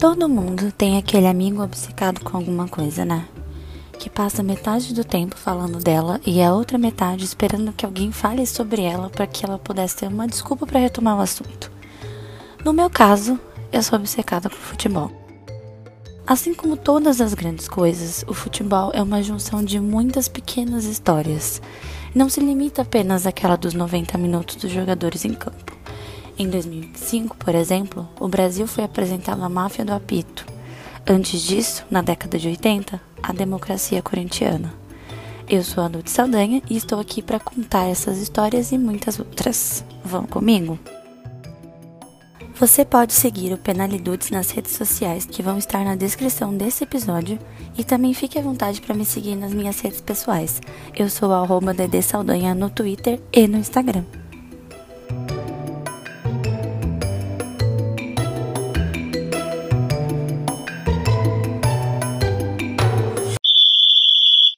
Todo mundo tem aquele amigo obcecado com alguma coisa, né? Que passa metade do tempo falando dela e a outra metade esperando que alguém fale sobre ela para que ela pudesse ter uma desculpa para retomar o assunto. No meu caso, eu sou obcecada por futebol. Assim como todas as grandes coisas, o futebol é uma junção de muitas pequenas histórias. Não se limita apenas àquela dos 90 minutos dos jogadores em campo. Em 2005, por exemplo, o Brasil foi apresentado à máfia do apito. Antes disso, na década de 80, a democracia corintiana. Eu sou a Lute Saldanha e estou aqui para contar essas histórias e muitas outras. Vão comigo? Você pode seguir o Penalidudes nas redes sociais que vão estar na descrição desse episódio e também fique à vontade para me seguir nas minhas redes pessoais. Eu sou a Saldanha no Twitter e no Instagram.